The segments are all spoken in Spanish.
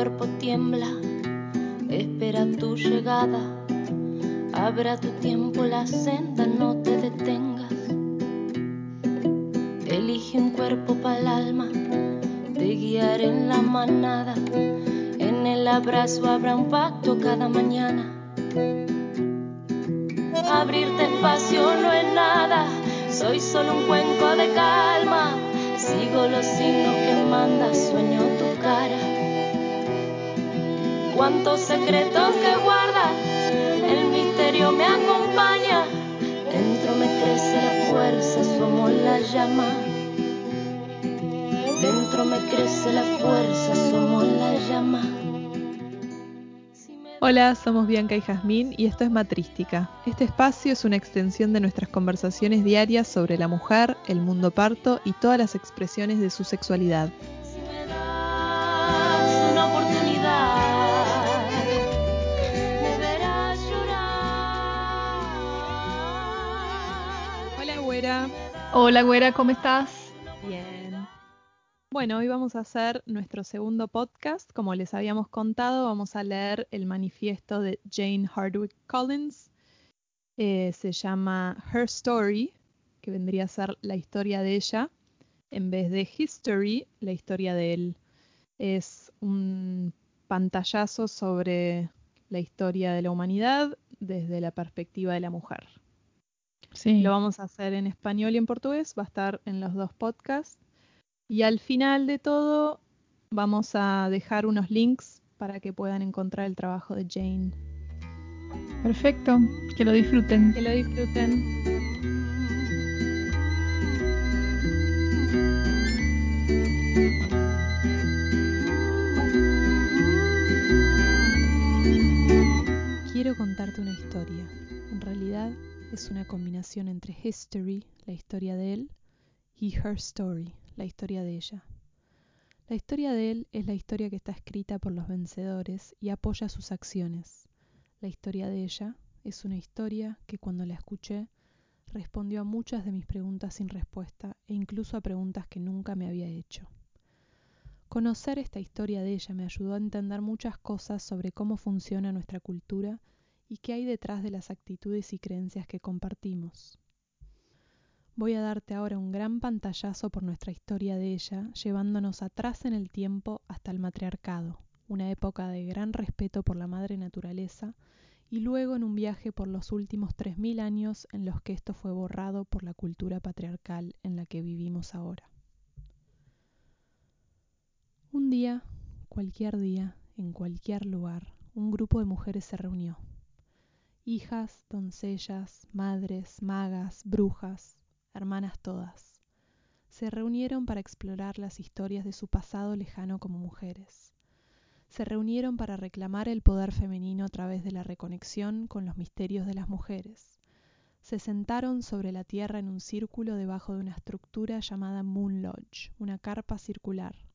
cuerpo tiembla, espera tu llegada. Abra tu tiempo la senda, no te detengas. Elige un cuerpo para el alma, te guiaré en la manada. En el abrazo habrá un pacto cada mañana. Abrirte espacio no es nada, soy solo un cuenco de calma. Sigo los signos que manda, sueño. Cuántos secretos que guarda, el misterio me acompaña. Dentro me crece la fuerza, somos la llama. Dentro me crece la fuerza, somos la llama. Hola, somos Bianca y Jazmín y esto es Matrística. Este espacio es una extensión de nuestras conversaciones diarias sobre la mujer, el mundo parto y todas las expresiones de su sexualidad. Hola, güera, ¿cómo estás? Bien. Bueno, hoy vamos a hacer nuestro segundo podcast. Como les habíamos contado, vamos a leer el manifiesto de Jane Hardwick Collins. Eh, se llama Her Story, que vendría a ser la historia de ella, en vez de History, la historia de él. Es un pantallazo sobre la historia de la humanidad desde la perspectiva de la mujer. Sí. Lo vamos a hacer en español y en portugués, va a estar en los dos podcasts. Y al final de todo vamos a dejar unos links para que puedan encontrar el trabajo de Jane. Perfecto, que lo disfruten. Que lo disfruten. Quiero contarte una historia. En realidad es una combinación entre history, la historia de él, y her story, la historia de ella. La historia de él es la historia que está escrita por los vencedores y apoya sus acciones. La historia de ella es una historia que cuando la escuché respondió a muchas de mis preguntas sin respuesta e incluso a preguntas que nunca me había hecho. Conocer esta historia de ella me ayudó a entender muchas cosas sobre cómo funciona nuestra cultura y qué hay detrás de las actitudes y creencias que compartimos. Voy a darte ahora un gran pantallazo por nuestra historia de ella, llevándonos atrás en el tiempo hasta el matriarcado, una época de gran respeto por la madre naturaleza, y luego en un viaje por los últimos 3.000 años en los que esto fue borrado por la cultura patriarcal en la que vivimos ahora. Un día, cualquier día, en cualquier lugar, un grupo de mujeres se reunió. Hijas, doncellas, madres, magas, brujas, hermanas todas. Se reunieron para explorar las historias de su pasado lejano como mujeres. Se reunieron para reclamar el poder femenino a través de la reconexión con los misterios de las mujeres. Se sentaron sobre la tierra en un círculo debajo de una estructura llamada Moon Lodge, una carpa circular.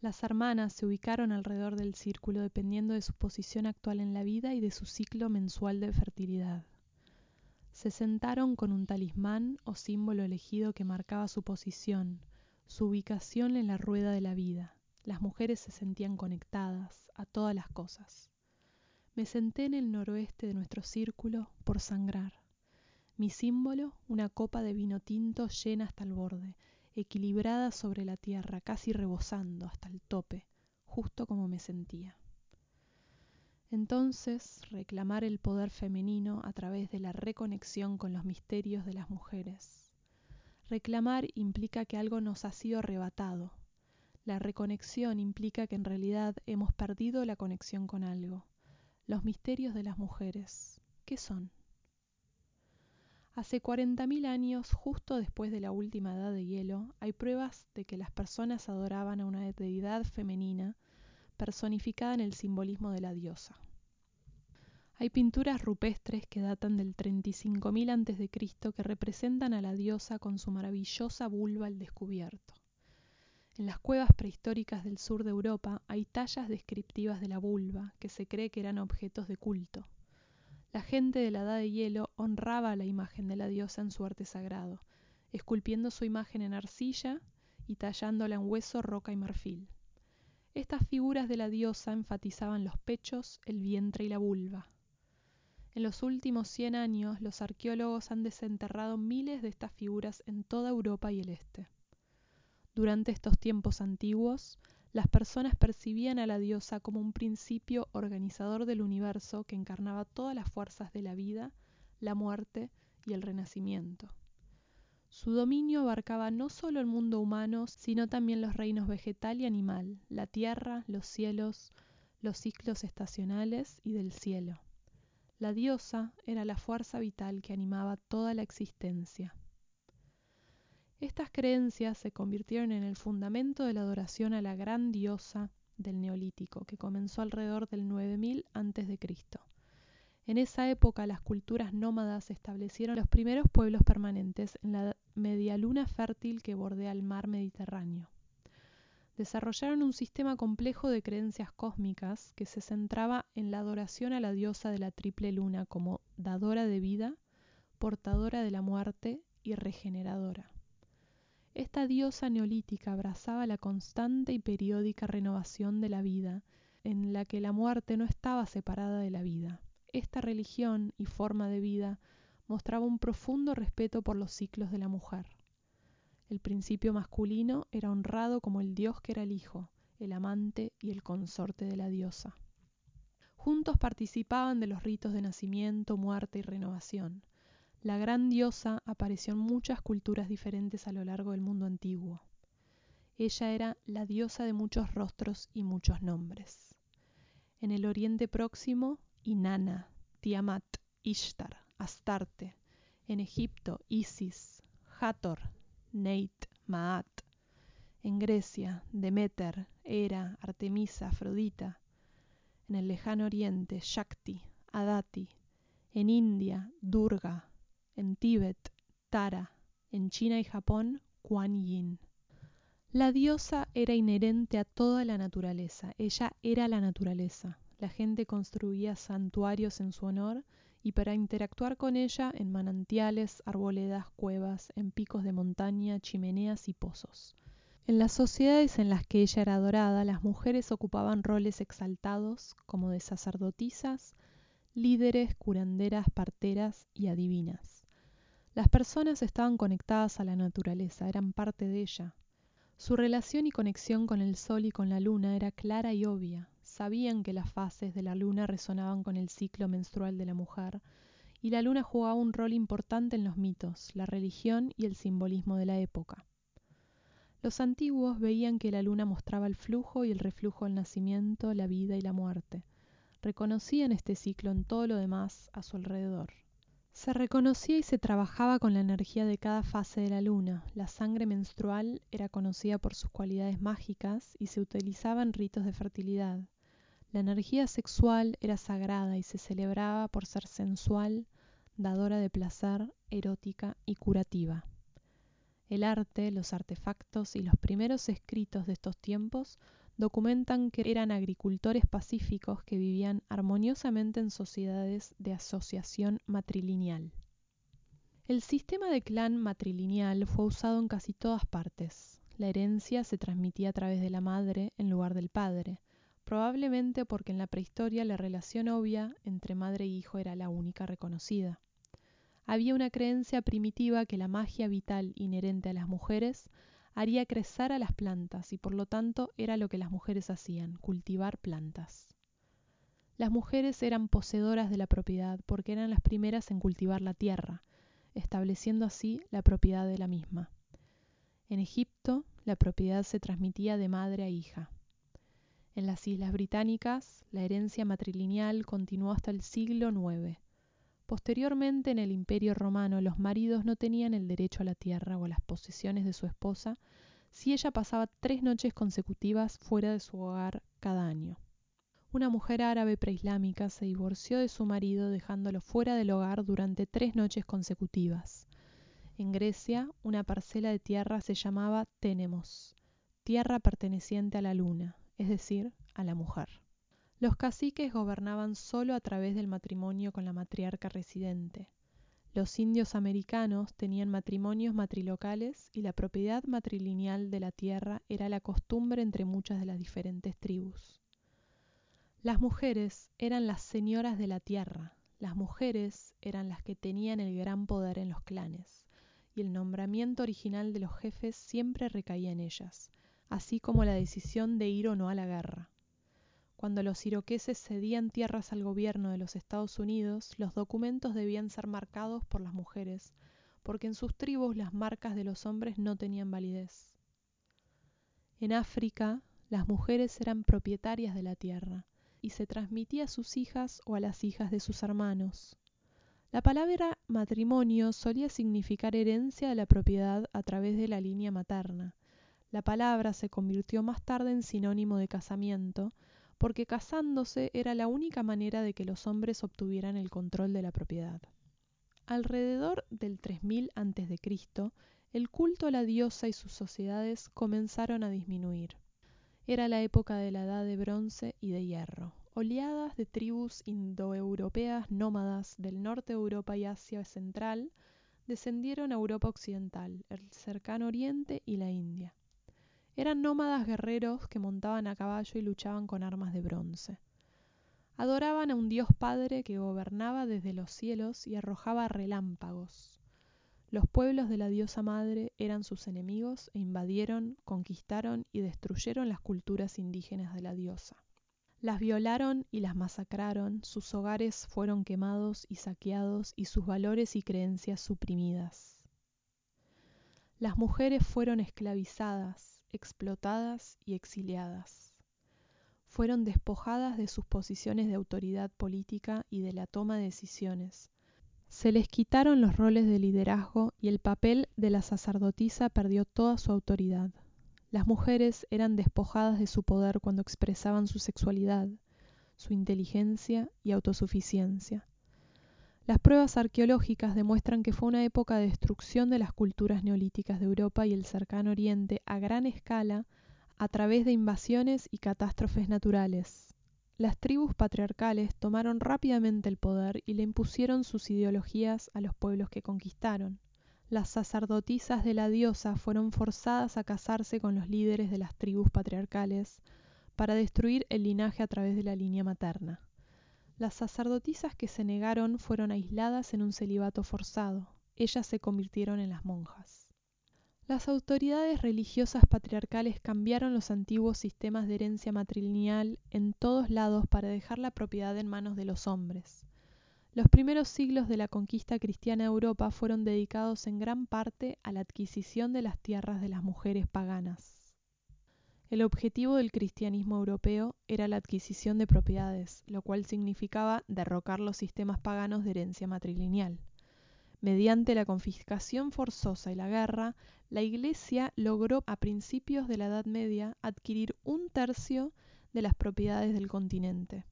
Las hermanas se ubicaron alrededor del círculo dependiendo de su posición actual en la vida y de su ciclo mensual de fertilidad. Se sentaron con un talismán o símbolo elegido que marcaba su posición, su ubicación en la rueda de la vida. Las mujeres se sentían conectadas a todas las cosas. Me senté en el noroeste de nuestro círculo por sangrar. Mi símbolo, una copa de vino tinto llena hasta el borde, equilibrada sobre la tierra, casi rebosando hasta el tope, justo como me sentía. Entonces, reclamar el poder femenino a través de la reconexión con los misterios de las mujeres. Reclamar implica que algo nos ha sido arrebatado. La reconexión implica que en realidad hemos perdido la conexión con algo. Los misterios de las mujeres, ¿qué son? Hace 40.000 años, justo después de la última edad de hielo, hay pruebas de que las personas adoraban a una deidad femenina personificada en el simbolismo de la diosa. Hay pinturas rupestres que datan del 35.000 a.C. que representan a la diosa con su maravillosa vulva al descubierto. En las cuevas prehistóricas del sur de Europa hay tallas descriptivas de la vulva que se cree que eran objetos de culto. La gente de la Edad de Hielo honraba la imagen de la diosa en su arte sagrado, esculpiendo su imagen en arcilla y tallándola en hueso, roca y marfil. Estas figuras de la diosa enfatizaban los pechos, el vientre y la vulva. En los últimos 100 años, los arqueólogos han desenterrado miles de estas figuras en toda Europa y el Este. Durante estos tiempos antiguos, las personas percibían a la diosa como un principio organizador del universo que encarnaba todas las fuerzas de la vida, la muerte y el renacimiento. Su dominio abarcaba no solo el mundo humano, sino también los reinos vegetal y animal, la tierra, los cielos, los ciclos estacionales y del cielo. La diosa era la fuerza vital que animaba toda la existencia. Estas creencias se convirtieron en el fundamento de la adoración a la gran diosa del Neolítico, que comenzó alrededor del 9000 a.C. En esa época las culturas nómadas establecieron los primeros pueblos permanentes en la media luna fértil que bordea el mar Mediterráneo. Desarrollaron un sistema complejo de creencias cósmicas que se centraba en la adoración a la diosa de la triple luna como dadora de vida, portadora de la muerte y regeneradora. Esta diosa neolítica abrazaba la constante y periódica renovación de la vida, en la que la muerte no estaba separada de la vida. Esta religión y forma de vida mostraba un profundo respeto por los ciclos de la mujer. El principio masculino era honrado como el dios que era el hijo, el amante y el consorte de la diosa. Juntos participaban de los ritos de nacimiento, muerte y renovación. La gran diosa apareció en muchas culturas diferentes a lo largo del mundo antiguo. Ella era la diosa de muchos rostros y muchos nombres. En el Oriente Próximo, Inanna, Tiamat, Ishtar, Astarte. En Egipto, Isis, Hathor, Neit, Maat. En Grecia, Demeter, Hera, Artemisa, Afrodita. En el lejano Oriente, Shakti, Adati. En India, Durga. En Tíbet, Tara. En China y Japón, Kuan Yin. La diosa era inherente a toda la naturaleza, ella era la naturaleza la gente construía santuarios en su honor y para interactuar con ella en manantiales, arboledas, cuevas, en picos de montaña, chimeneas y pozos. En las sociedades en las que ella era adorada, las mujeres ocupaban roles exaltados como de sacerdotisas, líderes, curanderas, parteras y adivinas. Las personas estaban conectadas a la naturaleza, eran parte de ella. Su relación y conexión con el sol y con la luna era clara y obvia, sabían que las fases de la luna resonaban con el ciclo menstrual de la mujer, y la luna jugaba un rol importante en los mitos, la religión y el simbolismo de la época. Los antiguos veían que la luna mostraba el flujo y el reflujo del nacimiento, la vida y la muerte. Reconocían este ciclo en todo lo demás a su alrededor. Se reconocía y se trabajaba con la energía de cada fase de la luna. La sangre menstrual era conocida por sus cualidades mágicas y se utilizaba en ritos de fertilidad. La energía sexual era sagrada y se celebraba por ser sensual, dadora de placer, erótica y curativa. El arte, los artefactos y los primeros escritos de estos tiempos documentan que eran agricultores pacíficos que vivían armoniosamente en sociedades de asociación matrilineal. El sistema de clan matrilineal fue usado en casi todas partes. La herencia se transmitía a través de la madre en lugar del padre, probablemente porque en la prehistoria la relación obvia entre madre e hijo era la única reconocida. Había una creencia primitiva que la magia vital inherente a las mujeres haría crecer a las plantas y por lo tanto era lo que las mujeres hacían, cultivar plantas. Las mujeres eran poseedoras de la propiedad porque eran las primeras en cultivar la tierra, estableciendo así la propiedad de la misma. En Egipto, la propiedad se transmitía de madre a hija. En las Islas Británicas, la herencia matrilineal continuó hasta el siglo IX. Posteriormente, en el Imperio romano, los maridos no tenían el derecho a la tierra o a las posesiones de su esposa si ella pasaba tres noches consecutivas fuera de su hogar cada año. Una mujer árabe preislámica se divorció de su marido dejándolo fuera del hogar durante tres noches consecutivas. En Grecia, una parcela de tierra se llamaba Ténemos, tierra perteneciente a la luna, es decir, a la mujer. Los caciques gobernaban solo a través del matrimonio con la matriarca residente. Los indios americanos tenían matrimonios matrilocales y la propiedad matrilineal de la tierra era la costumbre entre muchas de las diferentes tribus. Las mujeres eran las señoras de la tierra, las mujeres eran las que tenían el gran poder en los clanes, y el nombramiento original de los jefes siempre recaía en ellas, así como la decisión de ir o no a la guerra. Cuando los iroqueses cedían tierras al gobierno de los Estados Unidos, los documentos debían ser marcados por las mujeres, porque en sus tribus las marcas de los hombres no tenían validez. En África, las mujeres eran propietarias de la tierra y se transmitía a sus hijas o a las hijas de sus hermanos. La palabra matrimonio solía significar herencia de la propiedad a través de la línea materna. La palabra se convirtió más tarde en sinónimo de casamiento, porque casándose era la única manera de que los hombres obtuvieran el control de la propiedad. Alrededor del 3000 a.C., el culto a la diosa y sus sociedades comenzaron a disminuir. Era la época de la Edad de Bronce y de Hierro. Oleadas de tribus indoeuropeas nómadas del norte de Europa y Asia Central descendieron a Europa Occidental, el cercano Oriente y la India. Eran nómadas guerreros que montaban a caballo y luchaban con armas de bronce. Adoraban a un Dios Padre que gobernaba desde los cielos y arrojaba relámpagos. Los pueblos de la diosa madre eran sus enemigos e invadieron, conquistaron y destruyeron las culturas indígenas de la diosa. Las violaron y las masacraron, sus hogares fueron quemados y saqueados y sus valores y creencias suprimidas. Las mujeres fueron esclavizadas, explotadas y exiliadas. Fueron despojadas de sus posiciones de autoridad política y de la toma de decisiones. Se les quitaron los roles de liderazgo y el papel de la sacerdotisa perdió toda su autoridad. Las mujeres eran despojadas de su poder cuando expresaban su sexualidad, su inteligencia y autosuficiencia. Las pruebas arqueológicas demuestran que fue una época de destrucción de las culturas neolíticas de Europa y el cercano Oriente a gran escala a través de invasiones y catástrofes naturales. Las tribus patriarcales tomaron rápidamente el poder y le impusieron sus ideologías a los pueblos que conquistaron. Las sacerdotisas de la diosa fueron forzadas a casarse con los líderes de las tribus patriarcales para destruir el linaje a través de la línea materna. Las sacerdotisas que se negaron fueron aisladas en un celibato forzado. Ellas se convirtieron en las monjas. Las autoridades religiosas patriarcales cambiaron los antiguos sistemas de herencia matrilineal en todos lados para dejar la propiedad en manos de los hombres. Los primeros siglos de la conquista cristiana de Europa fueron dedicados en gran parte a la adquisición de las tierras de las mujeres paganas. El objetivo del cristianismo europeo era la adquisición de propiedades, lo cual significaba derrocar los sistemas paganos de herencia matrilineal. Mediante la confiscación forzosa y la guerra, la Iglesia logró a principios de la Edad Media adquirir un tercio de las propiedades del continente.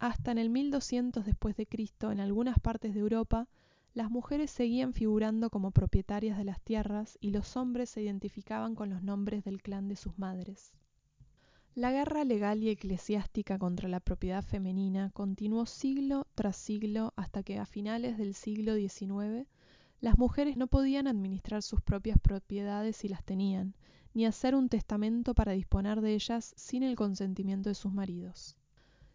Hasta en el 1200 después de Cristo, en algunas partes de Europa, las mujeres seguían figurando como propietarias de las tierras y los hombres se identificaban con los nombres del clan de sus madres. La guerra legal y eclesiástica contra la propiedad femenina continuó siglo tras siglo hasta que a finales del siglo XIX las mujeres no podían administrar sus propias propiedades si las tenían, ni hacer un testamento para disponer de ellas sin el consentimiento de sus maridos.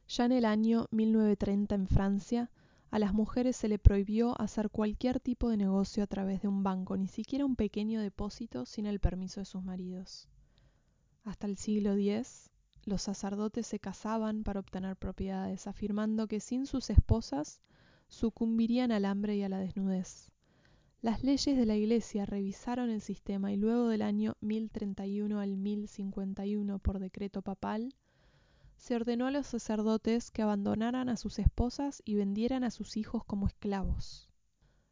Ya en el año 1930 en Francia, a las mujeres se le prohibió hacer cualquier tipo de negocio a través de un banco, ni siquiera un pequeño depósito sin el permiso de sus maridos. Hasta el siglo X, los sacerdotes se casaban para obtener propiedades, afirmando que sin sus esposas sucumbirían al hambre y a la desnudez. Las leyes de la Iglesia revisaron el sistema y luego del año 1031 al 1051 por decreto papal, se ordenó a los sacerdotes que abandonaran a sus esposas y vendieran a sus hijos como esclavos.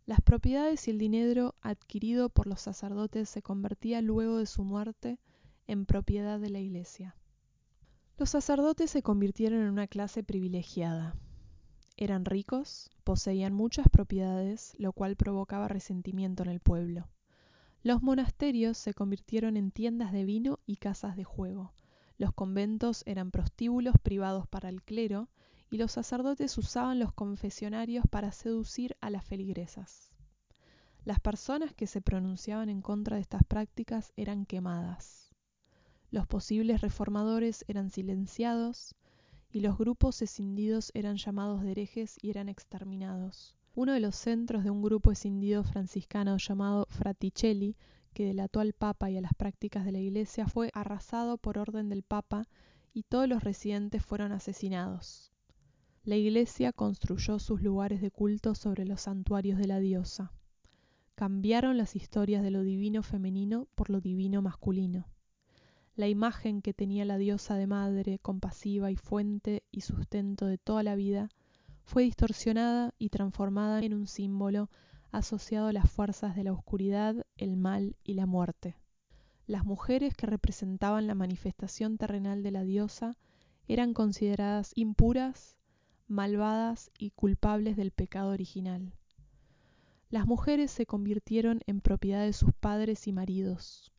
Las propiedades y el dinero adquirido por los sacerdotes se convertía luego de su muerte en propiedad de la Iglesia. Los sacerdotes se convirtieron en una clase privilegiada. Eran ricos, poseían muchas propiedades, lo cual provocaba resentimiento en el pueblo. Los monasterios se convirtieron en tiendas de vino y casas de juego, los conventos eran prostíbulos privados para el clero y los sacerdotes usaban los confesionarios para seducir a las feligresas. Las personas que se pronunciaban en contra de estas prácticas eran quemadas. Los posibles reformadores eran silenciados y los grupos escindidos eran llamados de herejes y eran exterminados. Uno de los centros de un grupo escindido franciscano llamado Fraticelli, que delató al Papa y a las prácticas de la Iglesia, fue arrasado por orden del Papa y todos los residentes fueron asesinados. La Iglesia construyó sus lugares de culto sobre los santuarios de la diosa. Cambiaron las historias de lo divino femenino por lo divino masculino. La imagen que tenía la diosa de madre, compasiva y fuente y sustento de toda la vida, fue distorsionada y transformada en un símbolo asociado a las fuerzas de la oscuridad, el mal y la muerte. Las mujeres que representaban la manifestación terrenal de la diosa eran consideradas impuras, malvadas y culpables del pecado original. Las mujeres se convirtieron en propiedad de sus padres y maridos.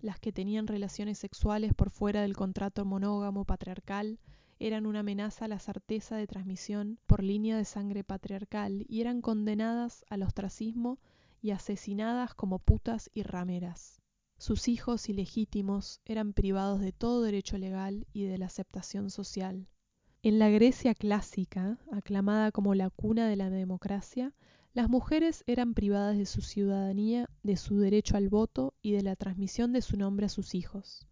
Las que tenían relaciones sexuales por fuera del contrato monógamo patriarcal eran una amenaza a la certeza de transmisión por línea de sangre patriarcal y eran condenadas al ostracismo y asesinadas como putas y rameras. Sus hijos ilegítimos eran privados de todo derecho legal y de la aceptación social. En la Grecia clásica, aclamada como la cuna de la democracia, las mujeres eran privadas de su ciudadanía, de su derecho al voto y de la transmisión de su nombre a sus hijos.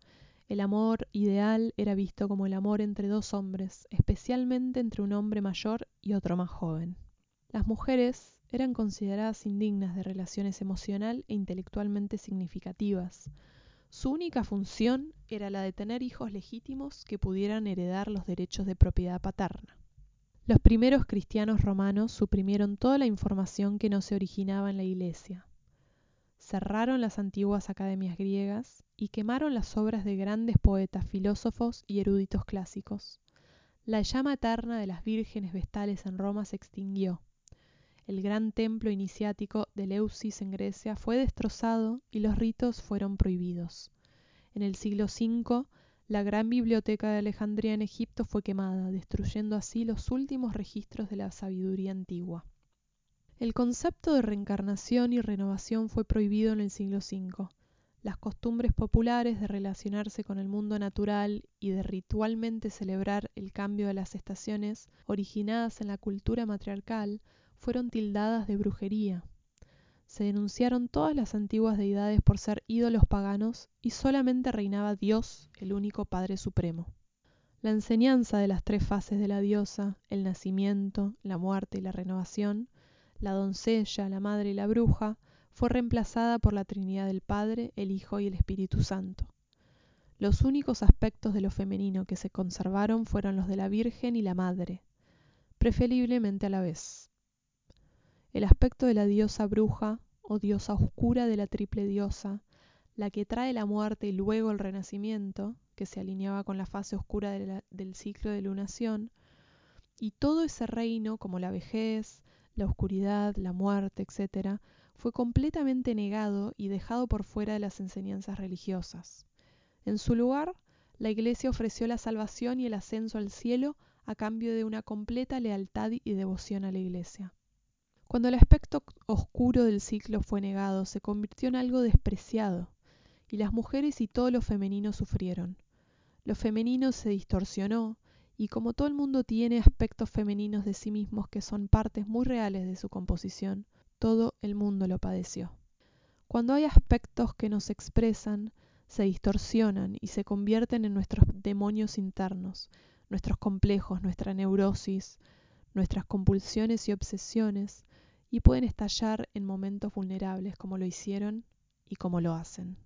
El amor ideal era visto como el amor entre dos hombres, especialmente entre un hombre mayor y otro más joven. Las mujeres eran consideradas indignas de relaciones emocional e intelectualmente significativas. Su única función era la de tener hijos legítimos que pudieran heredar los derechos de propiedad paterna. Los primeros cristianos romanos suprimieron toda la información que no se originaba en la Iglesia cerraron las antiguas academias griegas y quemaron las obras de grandes poetas, filósofos y eruditos clásicos. La llama eterna de las vírgenes vestales en Roma se extinguió. El gran templo iniciático de Leusis en Grecia fue destrozado y los ritos fueron prohibidos. En el siglo V, la gran biblioteca de Alejandría en Egipto fue quemada, destruyendo así los últimos registros de la sabiduría antigua. El concepto de reencarnación y renovación fue prohibido en el siglo V. Las costumbres populares de relacionarse con el mundo natural y de ritualmente celebrar el cambio de las estaciones originadas en la cultura matriarcal fueron tildadas de brujería. Se denunciaron todas las antiguas deidades por ser ídolos paganos y solamente reinaba Dios, el único Padre Supremo. La enseñanza de las tres fases de la diosa, el nacimiento, la muerte y la renovación, la doncella, la madre y la bruja, fue reemplazada por la Trinidad del Padre, el Hijo y el Espíritu Santo. Los únicos aspectos de lo femenino que se conservaron fueron los de la Virgen y la Madre, preferiblemente a la vez. El aspecto de la diosa bruja o diosa oscura de la triple diosa, la que trae la muerte y luego el renacimiento, que se alineaba con la fase oscura del ciclo de lunación, y todo ese reino como la vejez, la oscuridad, la muerte, etc., fue completamente negado y dejado por fuera de las enseñanzas religiosas. En su lugar, la Iglesia ofreció la salvación y el ascenso al cielo a cambio de una completa lealtad y devoción a la Iglesia. Cuando el aspecto oscuro del ciclo fue negado, se convirtió en algo despreciado, y las mujeres y todo lo femenino sufrieron. Lo femenino se distorsionó, y como todo el mundo tiene aspectos femeninos de sí mismos que son partes muy reales de su composición, todo el mundo lo padeció. Cuando hay aspectos que nos expresan, se distorsionan y se convierten en nuestros demonios internos, nuestros complejos, nuestra neurosis, nuestras compulsiones y obsesiones, y pueden estallar en momentos vulnerables como lo hicieron y como lo hacen.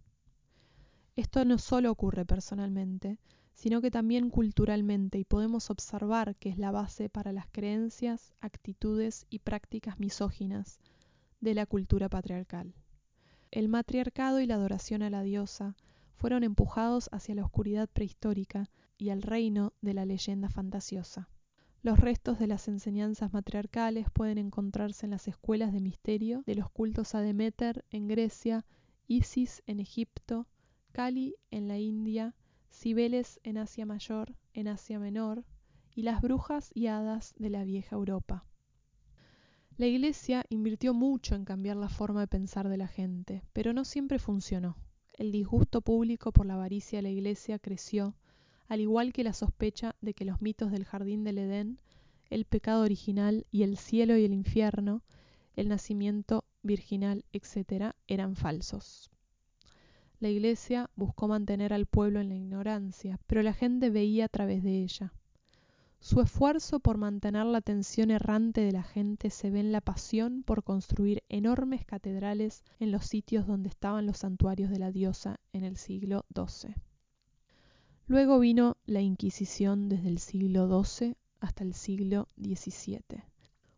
Esto no solo ocurre personalmente, sino que también culturalmente y podemos observar que es la base para las creencias, actitudes y prácticas misóginas de la cultura patriarcal. El matriarcado y la adoración a la diosa fueron empujados hacia la oscuridad prehistórica y al reino de la leyenda fantasiosa. Los restos de las enseñanzas matriarcales pueden encontrarse en las escuelas de misterio de los cultos a Demeter en Grecia, Isis en Egipto, Kali en la India, Cibeles en Asia Mayor, en Asia Menor, y las brujas y hadas de la vieja Europa. La Iglesia invirtió mucho en cambiar la forma de pensar de la gente, pero no siempre funcionó. El disgusto público por la avaricia de la Iglesia creció, al igual que la sospecha de que los mitos del jardín del Edén, el pecado original y el cielo y el infierno, el nacimiento virginal, etc., eran falsos. La Iglesia buscó mantener al pueblo en la ignorancia, pero la gente veía a través de ella. Su esfuerzo por mantener la atención errante de la gente se ve en la pasión por construir enormes catedrales en los sitios donde estaban los santuarios de la diosa en el siglo XII. Luego vino la Inquisición desde el siglo XII hasta el siglo XVII.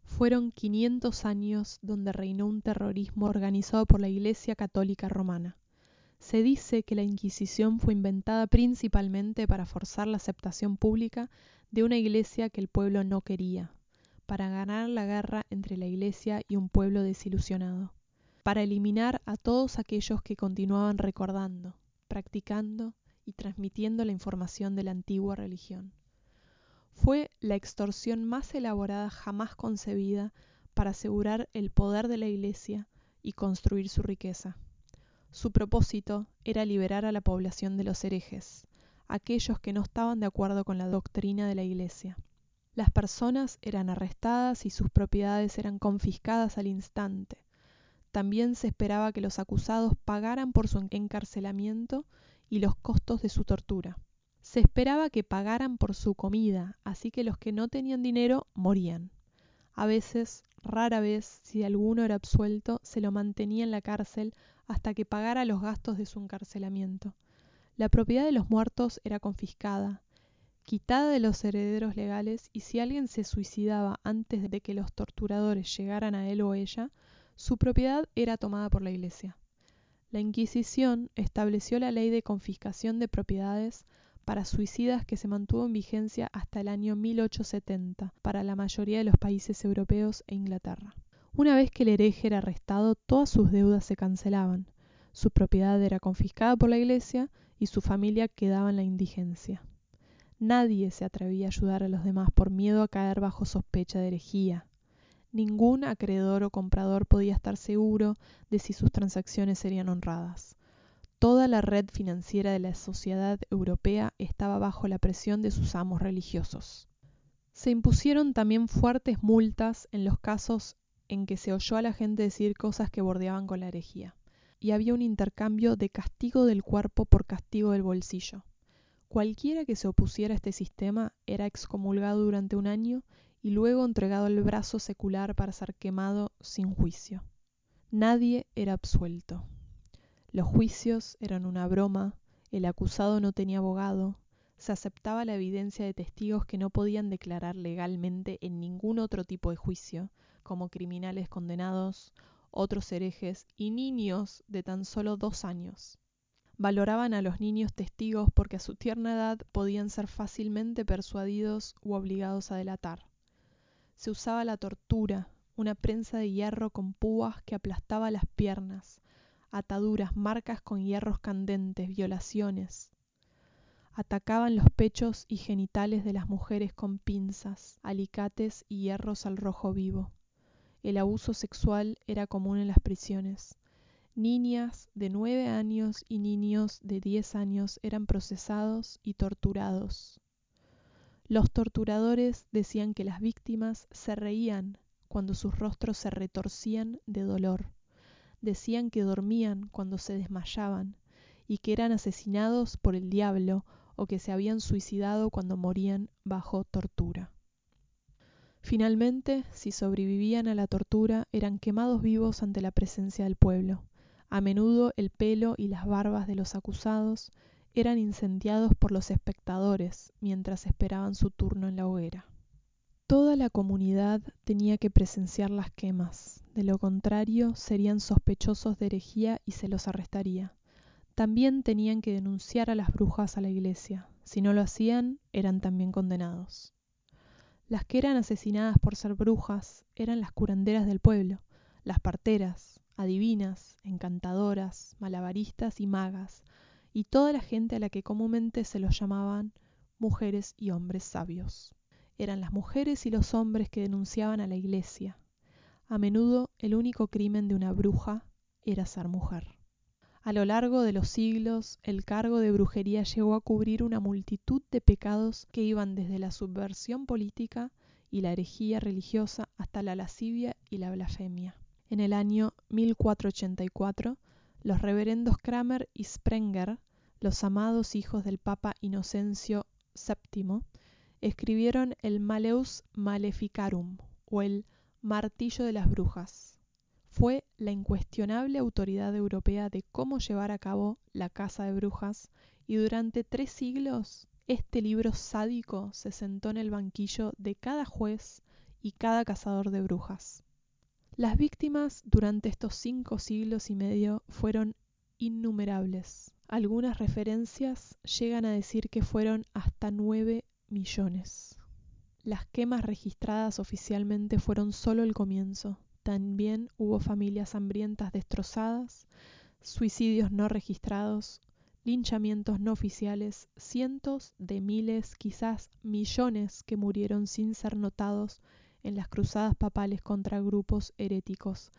Fueron 500 años donde reinó un terrorismo organizado por la Iglesia Católica Romana. Se dice que la Inquisición fue inventada principalmente para forzar la aceptación pública de una iglesia que el pueblo no quería, para ganar la guerra entre la iglesia y un pueblo desilusionado, para eliminar a todos aquellos que continuaban recordando, practicando y transmitiendo la información de la antigua religión. Fue la extorsión más elaborada jamás concebida para asegurar el poder de la iglesia y construir su riqueza. Su propósito era liberar a la población de los herejes, aquellos que no estaban de acuerdo con la doctrina de la Iglesia. Las personas eran arrestadas y sus propiedades eran confiscadas al instante. También se esperaba que los acusados pagaran por su encarcelamiento y los costos de su tortura. Se esperaba que pagaran por su comida, así que los que no tenían dinero morían. A veces, rara vez, si alguno era absuelto, se lo mantenía en la cárcel hasta que pagara los gastos de su encarcelamiento. La propiedad de los muertos era confiscada, quitada de los herederos legales y si alguien se suicidaba antes de que los torturadores llegaran a él o ella, su propiedad era tomada por la Iglesia. La Inquisición estableció la ley de confiscación de propiedades para suicidas que se mantuvo en vigencia hasta el año 1870 para la mayoría de los países europeos e Inglaterra. Una vez que el hereje era arrestado, todas sus deudas se cancelaban, su propiedad era confiscada por la Iglesia y su familia quedaba en la indigencia. Nadie se atrevía a ayudar a los demás por miedo a caer bajo sospecha de herejía. Ningún acreedor o comprador podía estar seguro de si sus transacciones serían honradas. Toda la red financiera de la sociedad europea estaba bajo la presión de sus amos religiosos. Se impusieron también fuertes multas en los casos en que se oyó a la gente decir cosas que bordeaban con la herejía, y había un intercambio de castigo del cuerpo por castigo del bolsillo. Cualquiera que se opusiera a este sistema era excomulgado durante un año y luego entregado al brazo secular para ser quemado sin juicio. Nadie era absuelto. Los juicios eran una broma, el acusado no tenía abogado, se aceptaba la evidencia de testigos que no podían declarar legalmente en ningún otro tipo de juicio, como criminales condenados, otros herejes y niños de tan solo dos años. Valoraban a los niños testigos porque a su tierna edad podían ser fácilmente persuadidos u obligados a delatar. Se usaba la tortura, una prensa de hierro con púas que aplastaba las piernas, ataduras, marcas con hierros candentes, violaciones. Atacaban los pechos y genitales de las mujeres con pinzas, alicates y hierros al rojo vivo. El abuso sexual era común en las prisiones. Niñas de nueve años y niños de diez años eran procesados y torturados. Los torturadores decían que las víctimas se reían cuando sus rostros se retorcían de dolor. Decían que dormían cuando se desmayaban y que eran asesinados por el diablo o que se habían suicidado cuando morían bajo tortura. Finalmente, si sobrevivían a la tortura, eran quemados vivos ante la presencia del pueblo. A menudo el pelo y las barbas de los acusados eran incendiados por los espectadores mientras esperaban su turno en la hoguera. Toda la comunidad tenía que presenciar las quemas, de lo contrario serían sospechosos de herejía y se los arrestaría. También tenían que denunciar a las brujas a la iglesia. Si no lo hacían, eran también condenados. Las que eran asesinadas por ser brujas eran las curanderas del pueblo, las parteras, adivinas, encantadoras, malabaristas y magas, y toda la gente a la que comúnmente se los llamaban mujeres y hombres sabios. Eran las mujeres y los hombres que denunciaban a la iglesia. A menudo el único crimen de una bruja era ser mujer. A lo largo de los siglos, el cargo de brujería llegó a cubrir una multitud de pecados que iban desde la subversión política y la herejía religiosa hasta la lascivia y la blasfemia. En el año 1484, los reverendos Kramer y Sprenger, los amados hijos del Papa Inocencio VII, escribieron el Maleus Maleficarum o el Martillo de las Brujas. Fue la incuestionable autoridad europea de cómo llevar a cabo la caza de brujas y durante tres siglos este libro sádico se sentó en el banquillo de cada juez y cada cazador de brujas. Las víctimas durante estos cinco siglos y medio fueron innumerables. Algunas referencias llegan a decir que fueron hasta nueve millones. Las quemas registradas oficialmente fueron solo el comienzo. También hubo familias hambrientas destrozadas, suicidios no registrados, linchamientos no oficiales, cientos de miles, quizás millones que murieron sin ser notados en las cruzadas papales contra grupos heréticos,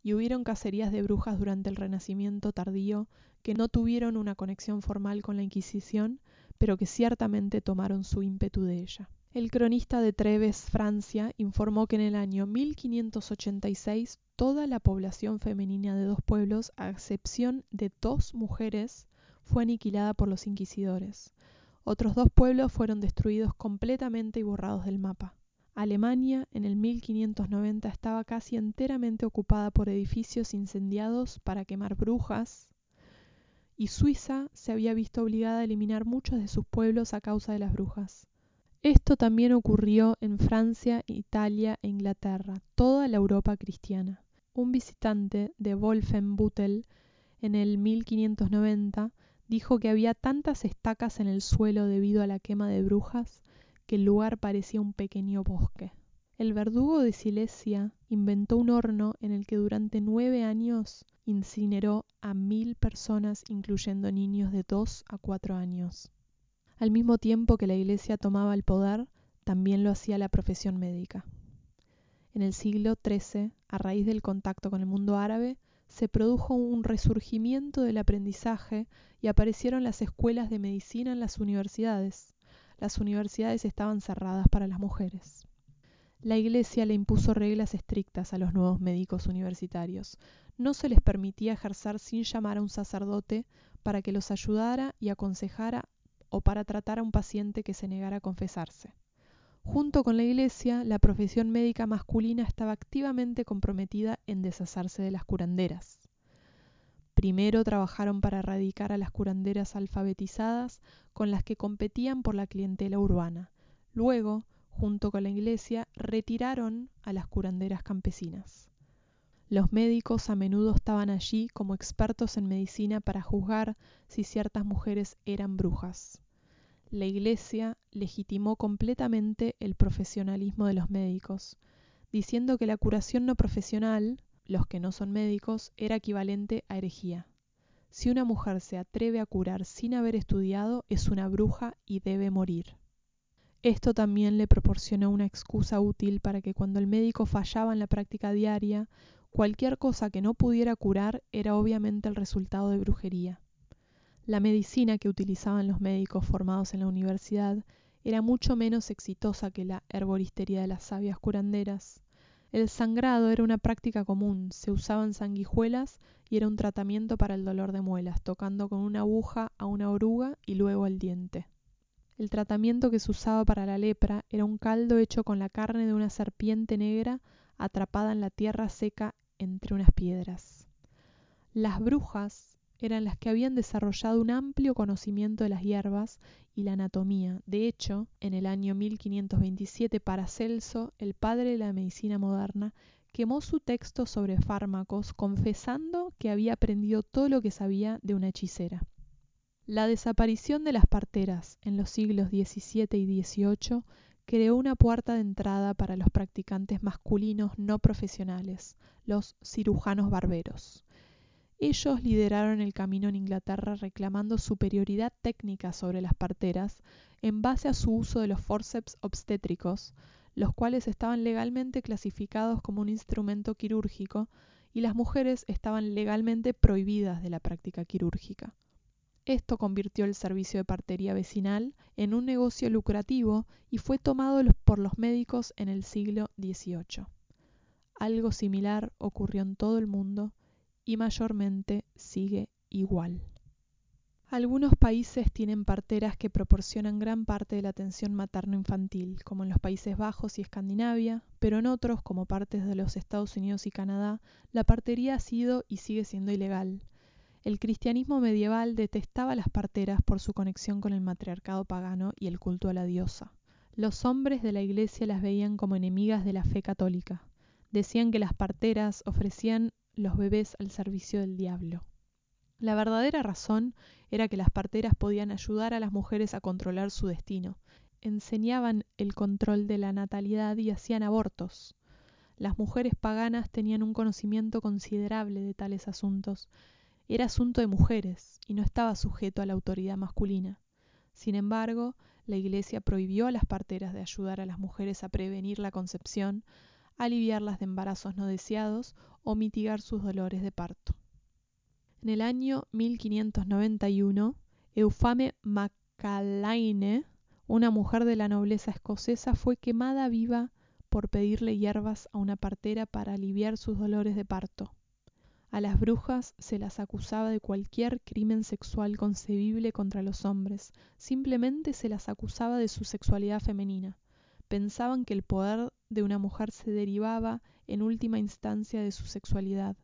y hubieron cacerías de brujas durante el Renacimiento tardío que no tuvieron una conexión formal con la Inquisición, pero que ciertamente tomaron su ímpetu de ella. El cronista de Treves, Francia, informó que en el año 1586 toda la población femenina de dos pueblos, a excepción de dos mujeres, fue aniquilada por los inquisidores. Otros dos pueblos fueron destruidos completamente y borrados del mapa. Alemania en el 1590 estaba casi enteramente ocupada por edificios incendiados para quemar brujas, y Suiza se había visto obligada a eliminar muchos de sus pueblos a causa de las brujas. Esto también ocurrió en Francia, Italia e Inglaterra, toda la Europa cristiana. Un visitante de Wolfenbüttel en el 1590 dijo que había tantas estacas en el suelo debido a la quema de brujas que el lugar parecía un pequeño bosque. El verdugo de Silesia inventó un horno en el que durante nueve años incineró a mil personas, incluyendo niños de dos a cuatro años. Al mismo tiempo que la Iglesia tomaba el poder, también lo hacía la profesión médica. En el siglo XIII, a raíz del contacto con el mundo árabe, se produjo un resurgimiento del aprendizaje y aparecieron las escuelas de medicina en las universidades. Las universidades estaban cerradas para las mujeres. La Iglesia le impuso reglas estrictas a los nuevos médicos universitarios. No se les permitía ejercer sin llamar a un sacerdote para que los ayudara y aconsejara o para tratar a un paciente que se negara a confesarse. Junto con la Iglesia, la profesión médica masculina estaba activamente comprometida en deshacerse de las curanderas. Primero trabajaron para erradicar a las curanderas alfabetizadas con las que competían por la clientela urbana. Luego, junto con la Iglesia, retiraron a las curanderas campesinas. Los médicos a menudo estaban allí como expertos en medicina para juzgar si ciertas mujeres eran brujas. La Iglesia legitimó completamente el profesionalismo de los médicos, diciendo que la curación no profesional, los que no son médicos, era equivalente a herejía. Si una mujer se atreve a curar sin haber estudiado, es una bruja y debe morir. Esto también le proporcionó una excusa útil para que cuando el médico fallaba en la práctica diaria, cualquier cosa que no pudiera curar era obviamente el resultado de brujería. La medicina que utilizaban los médicos formados en la universidad era mucho menos exitosa que la herboristería de las sabias curanderas. El sangrado era una práctica común, se usaban sanguijuelas y era un tratamiento para el dolor de muelas, tocando con una aguja a una oruga y luego al diente. El tratamiento que se usaba para la lepra era un caldo hecho con la carne de una serpiente negra atrapada en la tierra seca entre unas piedras. Las brujas eran las que habían desarrollado un amplio conocimiento de las hierbas y la anatomía. De hecho, en el año 1527 Paracelso, el padre de la medicina moderna, quemó su texto sobre fármacos confesando que había aprendido todo lo que sabía de una hechicera. La desaparición de las parteras en los siglos XVII y XVIII creó una puerta de entrada para los practicantes masculinos no profesionales, los cirujanos barberos. Ellos lideraron el camino en Inglaterra reclamando superioridad técnica sobre las parteras en base a su uso de los forceps obstétricos, los cuales estaban legalmente clasificados como un instrumento quirúrgico y las mujeres estaban legalmente prohibidas de la práctica quirúrgica. Esto convirtió el servicio de partería vecinal en un negocio lucrativo y fue tomado por los médicos en el siglo XVIII. Algo similar ocurrió en todo el mundo y mayormente sigue igual. Algunos países tienen parteras que proporcionan gran parte de la atención materno-infantil, como en los Países Bajos y Escandinavia, pero en otros, como partes de los Estados Unidos y Canadá, la partería ha sido y sigue siendo ilegal. El cristianismo medieval detestaba las parteras por su conexión con el matriarcado pagano y el culto a la diosa. Los hombres de la iglesia las veían como enemigas de la fe católica. Decían que las parteras ofrecían los bebés al servicio del diablo. La verdadera razón era que las parteras podían ayudar a las mujeres a controlar su destino. Enseñaban el control de la natalidad y hacían abortos. Las mujeres paganas tenían un conocimiento considerable de tales asuntos, era asunto de mujeres y no estaba sujeto a la autoridad masculina. Sin embargo, la Iglesia prohibió a las parteras de ayudar a las mujeres a prevenir la concepción, aliviarlas de embarazos no deseados o mitigar sus dolores de parto. En el año 1591, Eufame Macalaine, una mujer de la nobleza escocesa, fue quemada viva por pedirle hierbas a una partera para aliviar sus dolores de parto. A las brujas se las acusaba de cualquier crimen sexual concebible contra los hombres, simplemente se las acusaba de su sexualidad femenina. Pensaban que el poder de una mujer se derivaba en última instancia de su sexualidad.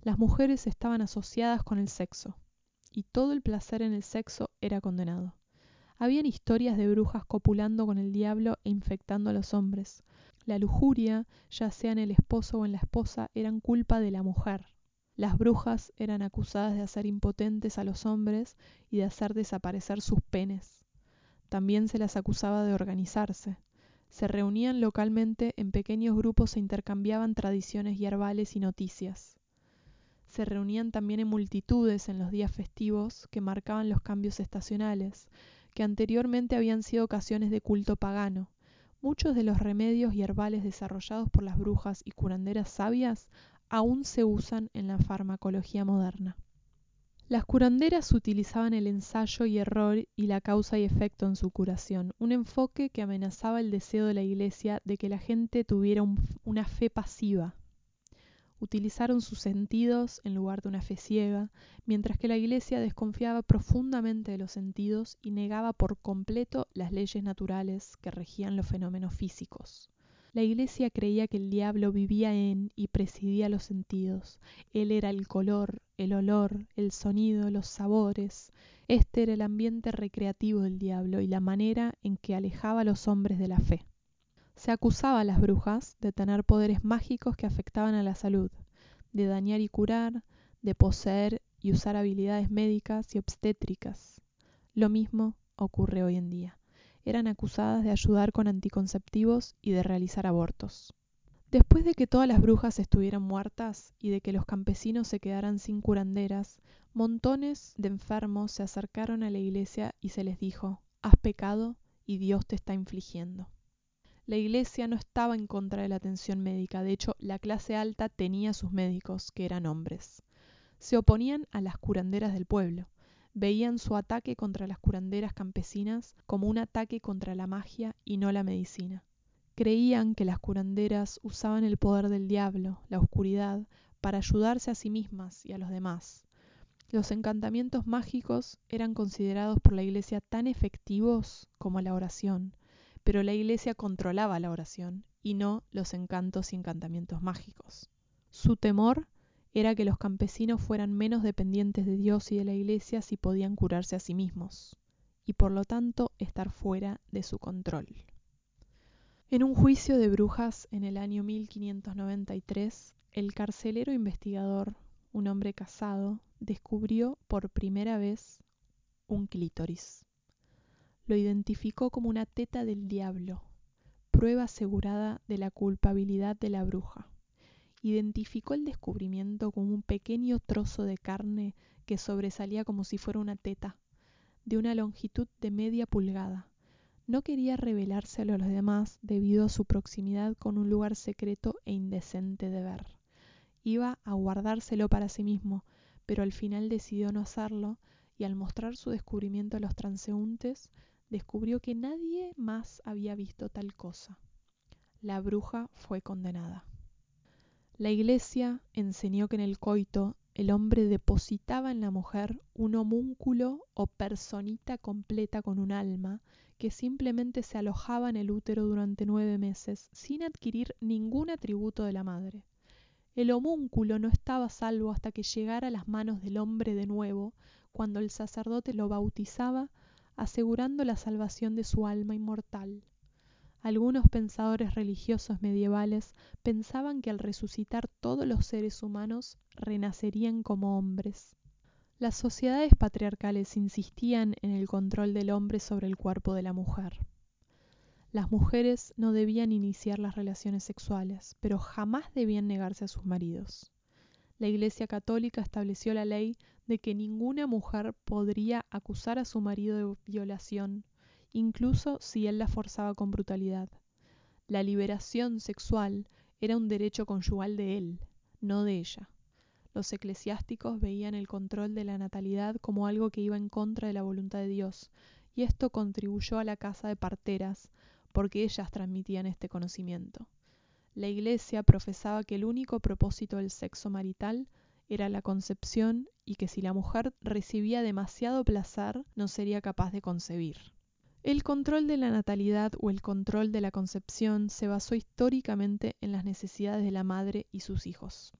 Las mujeres estaban asociadas con el sexo, y todo el placer en el sexo era condenado. Habían historias de brujas copulando con el diablo e infectando a los hombres. La lujuria, ya sea en el esposo o en la esposa, eran culpa de la mujer. Las brujas eran acusadas de hacer impotentes a los hombres y de hacer desaparecer sus penes. También se las acusaba de organizarse. Se reunían localmente en pequeños grupos e intercambiaban tradiciones hierbales y noticias. Se reunían también en multitudes en los días festivos que marcaban los cambios estacionales, que anteriormente habían sido ocasiones de culto pagano. Muchos de los remedios hierbales desarrollados por las brujas y curanderas sabias aún se usan en la farmacología moderna. Las curanderas utilizaban el ensayo y error y la causa y efecto en su curación, un enfoque que amenazaba el deseo de la Iglesia de que la gente tuviera una fe pasiva. Utilizaron sus sentidos en lugar de una fe ciega, mientras que la Iglesia desconfiaba profundamente de los sentidos y negaba por completo las leyes naturales que regían los fenómenos físicos. La Iglesia creía que el diablo vivía en y presidía los sentidos. Él era el color, el olor, el sonido, los sabores. Este era el ambiente recreativo del diablo y la manera en que alejaba a los hombres de la fe. Se acusaba a las brujas de tener poderes mágicos que afectaban a la salud, de dañar y curar, de poseer y usar habilidades médicas y obstétricas. Lo mismo ocurre hoy en día eran acusadas de ayudar con anticonceptivos y de realizar abortos. Después de que todas las brujas estuvieran muertas y de que los campesinos se quedaran sin curanderas, montones de enfermos se acercaron a la iglesia y se les dijo, has pecado y Dios te está infligiendo. La iglesia no estaba en contra de la atención médica, de hecho la clase alta tenía sus médicos, que eran hombres. Se oponían a las curanderas del pueblo, veían su ataque contra las curanderas campesinas como un ataque contra la magia y no la medicina. Creían que las curanderas usaban el poder del diablo, la oscuridad, para ayudarse a sí mismas y a los demás. Los encantamientos mágicos eran considerados por la Iglesia tan efectivos como la oración, pero la Iglesia controlaba la oración y no los encantos y encantamientos mágicos. Su temor era que los campesinos fueran menos dependientes de Dios y de la Iglesia si podían curarse a sí mismos, y por lo tanto estar fuera de su control. En un juicio de brujas en el año 1593, el carcelero investigador, un hombre casado, descubrió por primera vez un clítoris. Lo identificó como una teta del diablo, prueba asegurada de la culpabilidad de la bruja identificó el descubrimiento como un pequeño trozo de carne que sobresalía como si fuera una teta, de una longitud de media pulgada, No quería revelárselo a los demás debido a su proximidad con un lugar secreto e indecente de ver. Iba a guardárselo para sí mismo, pero al final decidió no hacerlo y al mostrar su descubrimiento a los transeúntes, descubrió que nadie más había visto tal cosa. La bruja fue condenada. La Iglesia enseñó que en el coito el hombre depositaba en la mujer un homúnculo o personita completa con un alma que simplemente se alojaba en el útero durante nueve meses sin adquirir ningún atributo de la madre. El homúnculo no estaba salvo hasta que llegara a las manos del hombre de nuevo, cuando el sacerdote lo bautizaba, asegurando la salvación de su alma inmortal. Algunos pensadores religiosos medievales pensaban que al resucitar todos los seres humanos renacerían como hombres. Las sociedades patriarcales insistían en el control del hombre sobre el cuerpo de la mujer. Las mujeres no debían iniciar las relaciones sexuales, pero jamás debían negarse a sus maridos. La Iglesia Católica estableció la ley de que ninguna mujer podría acusar a su marido de violación incluso si él la forzaba con brutalidad. La liberación sexual era un derecho conyugal de él, no de ella. Los eclesiásticos veían el control de la natalidad como algo que iba en contra de la voluntad de Dios, y esto contribuyó a la casa de parteras, porque ellas transmitían este conocimiento. La Iglesia profesaba que el único propósito del sexo marital era la concepción y que si la mujer recibía demasiado placer no sería capaz de concebir. El control de la natalidad o el control de la concepción se basó históricamente en las necesidades de la madre y sus hijos.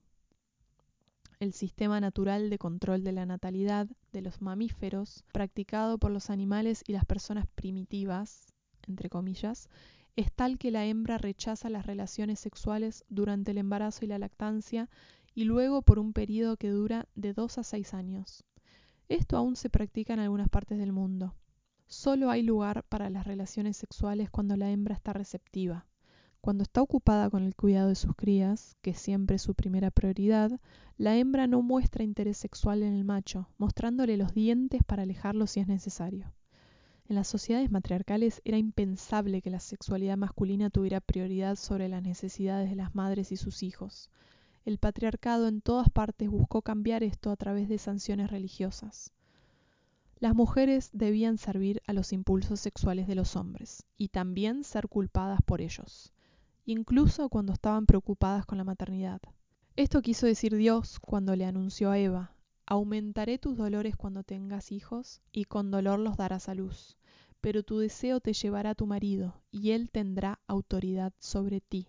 El sistema natural de control de la natalidad de los mamíferos, practicado por los animales y las personas primitivas, entre comillas, es tal que la hembra rechaza las relaciones sexuales durante el embarazo y la lactancia y luego por un periodo que dura de 2 a 6 años. Esto aún se practica en algunas partes del mundo. Solo hay lugar para las relaciones sexuales cuando la hembra está receptiva. Cuando está ocupada con el cuidado de sus crías, que siempre es su primera prioridad, la hembra no muestra interés sexual en el macho, mostrándole los dientes para alejarlo si es necesario. En las sociedades matriarcales era impensable que la sexualidad masculina tuviera prioridad sobre las necesidades de las madres y sus hijos. El patriarcado en todas partes buscó cambiar esto a través de sanciones religiosas. Las mujeres debían servir a los impulsos sexuales de los hombres y también ser culpadas por ellos, incluso cuando estaban preocupadas con la maternidad. Esto quiso decir Dios cuando le anunció a Eva, aumentaré tus dolores cuando tengas hijos y con dolor los darás a luz, pero tu deseo te llevará a tu marido y él tendrá autoridad sobre ti.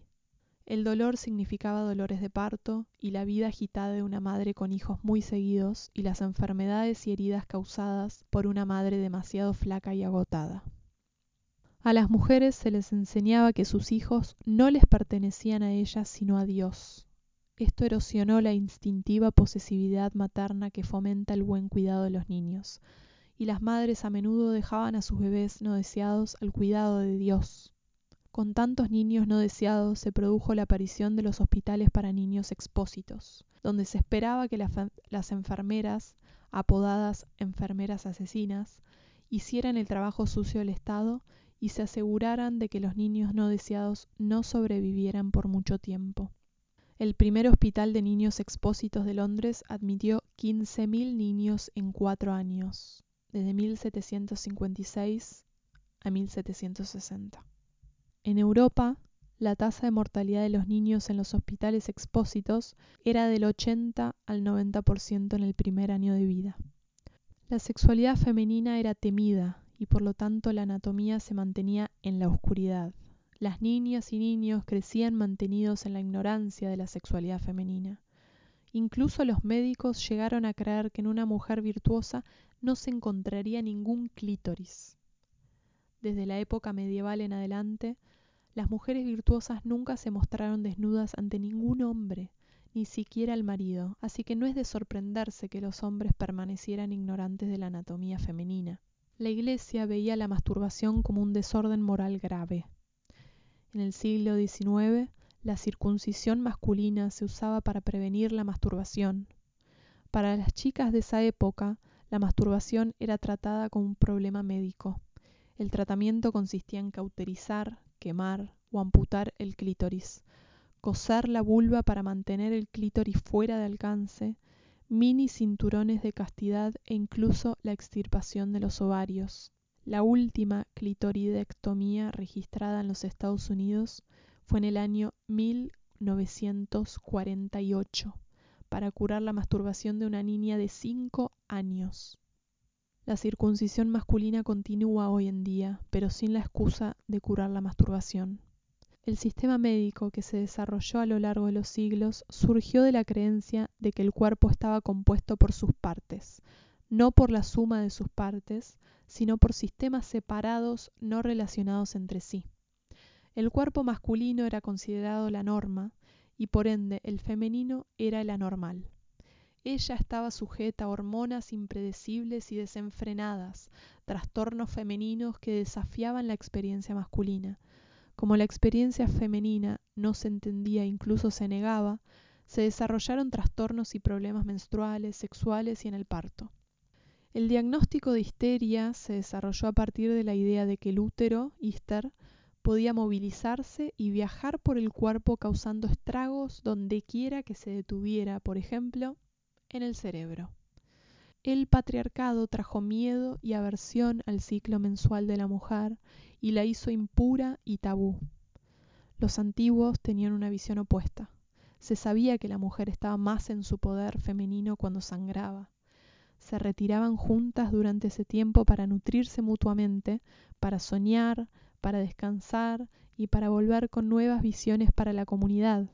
El dolor significaba dolores de parto y la vida agitada de una madre con hijos muy seguidos y las enfermedades y heridas causadas por una madre demasiado flaca y agotada. A las mujeres se les enseñaba que sus hijos no les pertenecían a ellas sino a Dios. Esto erosionó la instintiva posesividad materna que fomenta el buen cuidado de los niños, y las madres a menudo dejaban a sus bebés no deseados al cuidado de Dios, con tantos niños no deseados se produjo la aparición de los hospitales para niños expósitos, donde se esperaba que las enfermeras, apodadas enfermeras asesinas, hicieran el trabajo sucio del Estado y se aseguraran de que los niños no deseados no sobrevivieran por mucho tiempo. El primer hospital de niños expósitos de Londres admitió 15.000 niños en cuatro años, desde 1756 a 1760. En Europa, la tasa de mortalidad de los niños en los hospitales expósitos era del 80 al 90% en el primer año de vida. La sexualidad femenina era temida y por lo tanto la anatomía se mantenía en la oscuridad. Las niñas y niños crecían mantenidos en la ignorancia de la sexualidad femenina. Incluso los médicos llegaron a creer que en una mujer virtuosa no se encontraría ningún clítoris. Desde la época medieval en adelante, las mujeres virtuosas nunca se mostraron desnudas ante ningún hombre, ni siquiera al marido, así que no es de sorprenderse que los hombres permanecieran ignorantes de la anatomía femenina. La Iglesia veía la masturbación como un desorden moral grave. En el siglo XIX, la circuncisión masculina se usaba para prevenir la masturbación. Para las chicas de esa época, la masturbación era tratada como un problema médico. El tratamiento consistía en cauterizar, quemar o amputar el clítoris, coser la vulva para mantener el clítoris fuera de alcance, mini cinturones de castidad e incluso la extirpación de los ovarios. La última clitoridectomía registrada en los Estados Unidos fue en el año 1948 para curar la masturbación de una niña de 5 años. La circuncisión masculina continúa hoy en día, pero sin la excusa de curar la masturbación. El sistema médico que se desarrolló a lo largo de los siglos surgió de la creencia de que el cuerpo estaba compuesto por sus partes, no por la suma de sus partes, sino por sistemas separados no relacionados entre sí. El cuerpo masculino era considerado la norma y por ende el femenino era el anormal. Ella estaba sujeta a hormonas impredecibles y desenfrenadas, trastornos femeninos que desafiaban la experiencia masculina, como la experiencia femenina no se entendía e incluso se negaba, se desarrollaron trastornos y problemas menstruales, sexuales y en el parto. El diagnóstico de histeria se desarrolló a partir de la idea de que el útero, hister, podía movilizarse y viajar por el cuerpo causando estragos donde quiera que se detuviera, por ejemplo, en el cerebro. El patriarcado trajo miedo y aversión al ciclo mensual de la mujer y la hizo impura y tabú. Los antiguos tenían una visión opuesta. Se sabía que la mujer estaba más en su poder femenino cuando sangraba. Se retiraban juntas durante ese tiempo para nutrirse mutuamente, para soñar, para descansar y para volver con nuevas visiones para la comunidad.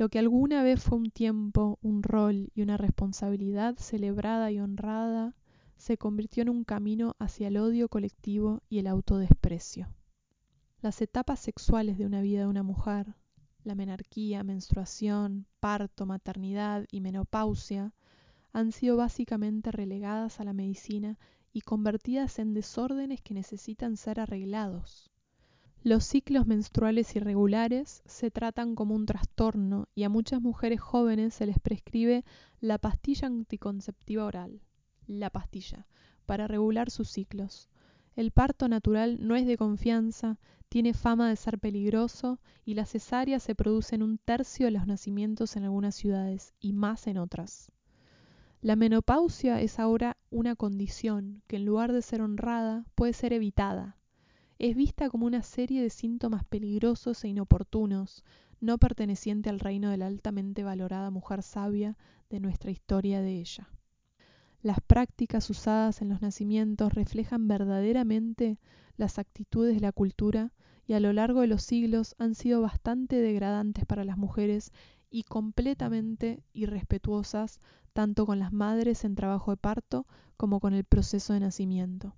Lo que alguna vez fue un tiempo, un rol y una responsabilidad celebrada y honrada, se convirtió en un camino hacia el odio colectivo y el autodesprecio. Las etapas sexuales de una vida de una mujer, la menarquía, menstruación, parto, maternidad y menopausia, han sido básicamente relegadas a la medicina y convertidas en desórdenes que necesitan ser arreglados. Los ciclos menstruales irregulares se tratan como un trastorno y a muchas mujeres jóvenes se les prescribe la pastilla anticonceptiva oral, la pastilla, para regular sus ciclos. El parto natural no es de confianza, tiene fama de ser peligroso y la cesárea se produce en un tercio de los nacimientos en algunas ciudades y más en otras. La menopausia es ahora una condición que en lugar de ser honrada puede ser evitada es vista como una serie de síntomas peligrosos e inoportunos, no perteneciente al reino de la altamente valorada mujer sabia de nuestra historia de ella. Las prácticas usadas en los nacimientos reflejan verdaderamente las actitudes de la cultura y a lo largo de los siglos han sido bastante degradantes para las mujeres y completamente irrespetuosas tanto con las madres en trabajo de parto como con el proceso de nacimiento.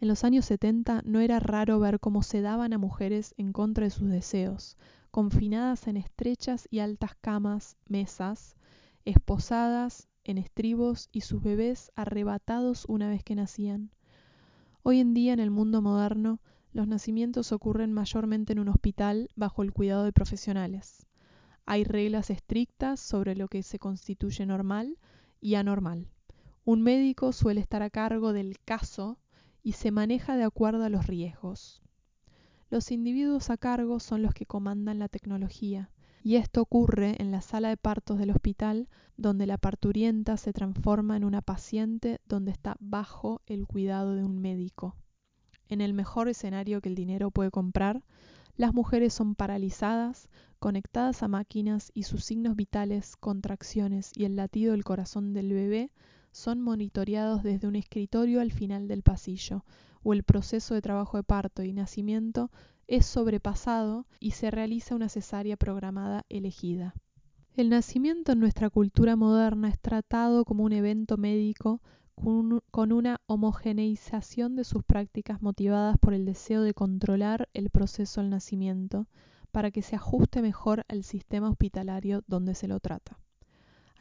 En los años 70 no era raro ver cómo se daban a mujeres en contra de sus deseos, confinadas en estrechas y altas camas, mesas, esposadas en estribos y sus bebés arrebatados una vez que nacían. Hoy en día en el mundo moderno los nacimientos ocurren mayormente en un hospital bajo el cuidado de profesionales. Hay reglas estrictas sobre lo que se constituye normal y anormal. Un médico suele estar a cargo del caso y se maneja de acuerdo a los riesgos. Los individuos a cargo son los que comandan la tecnología, y esto ocurre en la sala de partos del hospital, donde la parturienta se transforma en una paciente donde está bajo el cuidado de un médico. En el mejor escenario que el dinero puede comprar, las mujeres son paralizadas, conectadas a máquinas y sus signos vitales, contracciones y el latido del corazón del bebé son monitoreados desde un escritorio al final del pasillo, o el proceso de trabajo de parto y nacimiento es sobrepasado y se realiza una cesárea programada elegida. El nacimiento en nuestra cultura moderna es tratado como un evento médico con una homogeneización de sus prácticas motivadas por el deseo de controlar el proceso del nacimiento para que se ajuste mejor al sistema hospitalario donde se lo trata.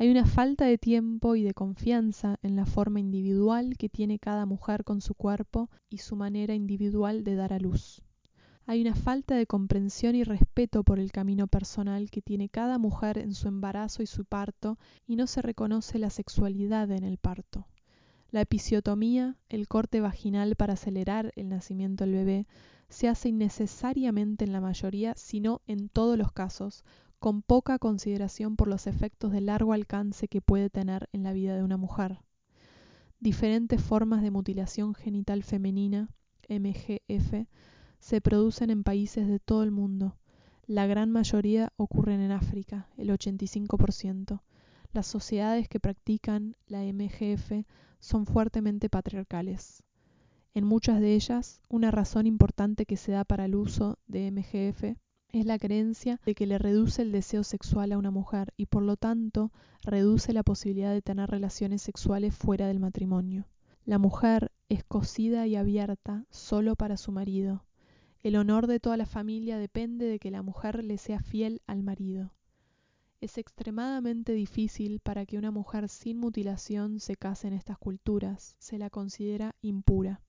Hay una falta de tiempo y de confianza en la forma individual que tiene cada mujer con su cuerpo y su manera individual de dar a luz. Hay una falta de comprensión y respeto por el camino personal que tiene cada mujer en su embarazo y su parto y no se reconoce la sexualidad en el parto. La episiotomía, el corte vaginal para acelerar el nacimiento del bebé, se hace innecesariamente en la mayoría, sino en todos los casos, con poca consideración por los efectos de largo alcance que puede tener en la vida de una mujer. Diferentes formas de mutilación genital femenina, MGF, se producen en países de todo el mundo. La gran mayoría ocurren en África, el 85%. Las sociedades que practican la MGF son fuertemente patriarcales. En muchas de ellas, una razón importante que se da para el uso de MGF es la creencia de que le reduce el deseo sexual a una mujer y por lo tanto reduce la posibilidad de tener relaciones sexuales fuera del matrimonio. La mujer es cocida y abierta solo para su marido. El honor de toda la familia depende de que la mujer le sea fiel al marido. Es extremadamente difícil para que una mujer sin mutilación se case en estas culturas, se la considera impura.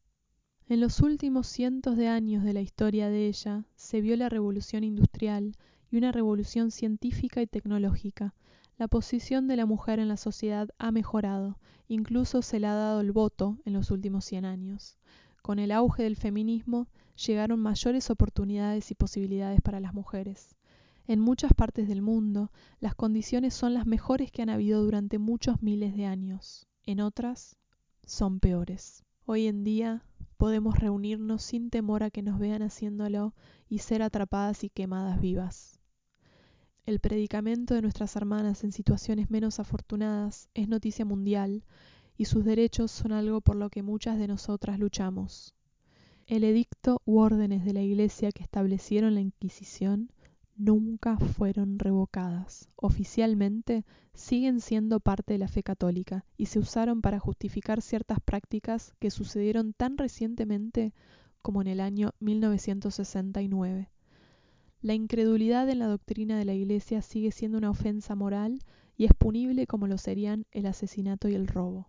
En los últimos cientos de años de la historia de ella se vio la revolución industrial y una revolución científica y tecnológica. La posición de la mujer en la sociedad ha mejorado, incluso se le ha dado el voto en los últimos 100 años. Con el auge del feminismo llegaron mayores oportunidades y posibilidades para las mujeres. En muchas partes del mundo, las condiciones son las mejores que han habido durante muchos miles de años. En otras, son peores. Hoy en día podemos reunirnos sin temor a que nos vean haciéndolo y ser atrapadas y quemadas vivas. El predicamento de nuestras hermanas en situaciones menos afortunadas es noticia mundial y sus derechos son algo por lo que muchas de nosotras luchamos. El edicto u órdenes de la Iglesia que establecieron la Inquisición nunca fueron revocadas. Oficialmente siguen siendo parte de la fe católica y se usaron para justificar ciertas prácticas que sucedieron tan recientemente como en el año 1969. La incredulidad en la doctrina de la Iglesia sigue siendo una ofensa moral y es punible como lo serían el asesinato y el robo.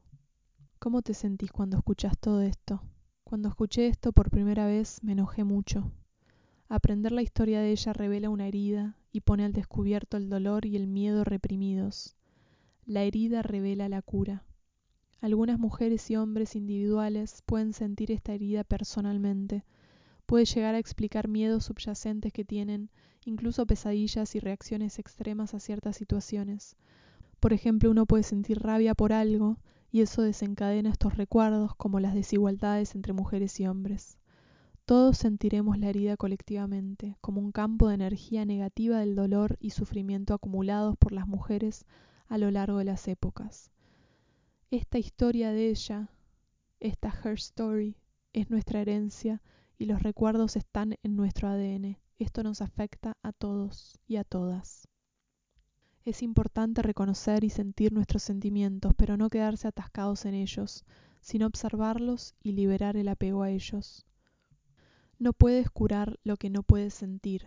¿Cómo te sentís cuando escuchas todo esto? Cuando escuché esto por primera vez me enojé mucho. Aprender la historia de ella revela una herida y pone al descubierto el dolor y el miedo reprimidos. La herida revela la cura. Algunas mujeres y hombres individuales pueden sentir esta herida personalmente. Puede llegar a explicar miedos subyacentes que tienen, incluso pesadillas y reacciones extremas a ciertas situaciones. Por ejemplo, uno puede sentir rabia por algo y eso desencadena estos recuerdos como las desigualdades entre mujeres y hombres. Todos sentiremos la herida colectivamente, como un campo de energía negativa del dolor y sufrimiento acumulados por las mujeres a lo largo de las épocas. Esta historia de ella, esta Her Story, es nuestra herencia y los recuerdos están en nuestro ADN. Esto nos afecta a todos y a todas. Es importante reconocer y sentir nuestros sentimientos, pero no quedarse atascados en ellos, sino observarlos y liberar el apego a ellos. No puedes curar lo que no puedes sentir.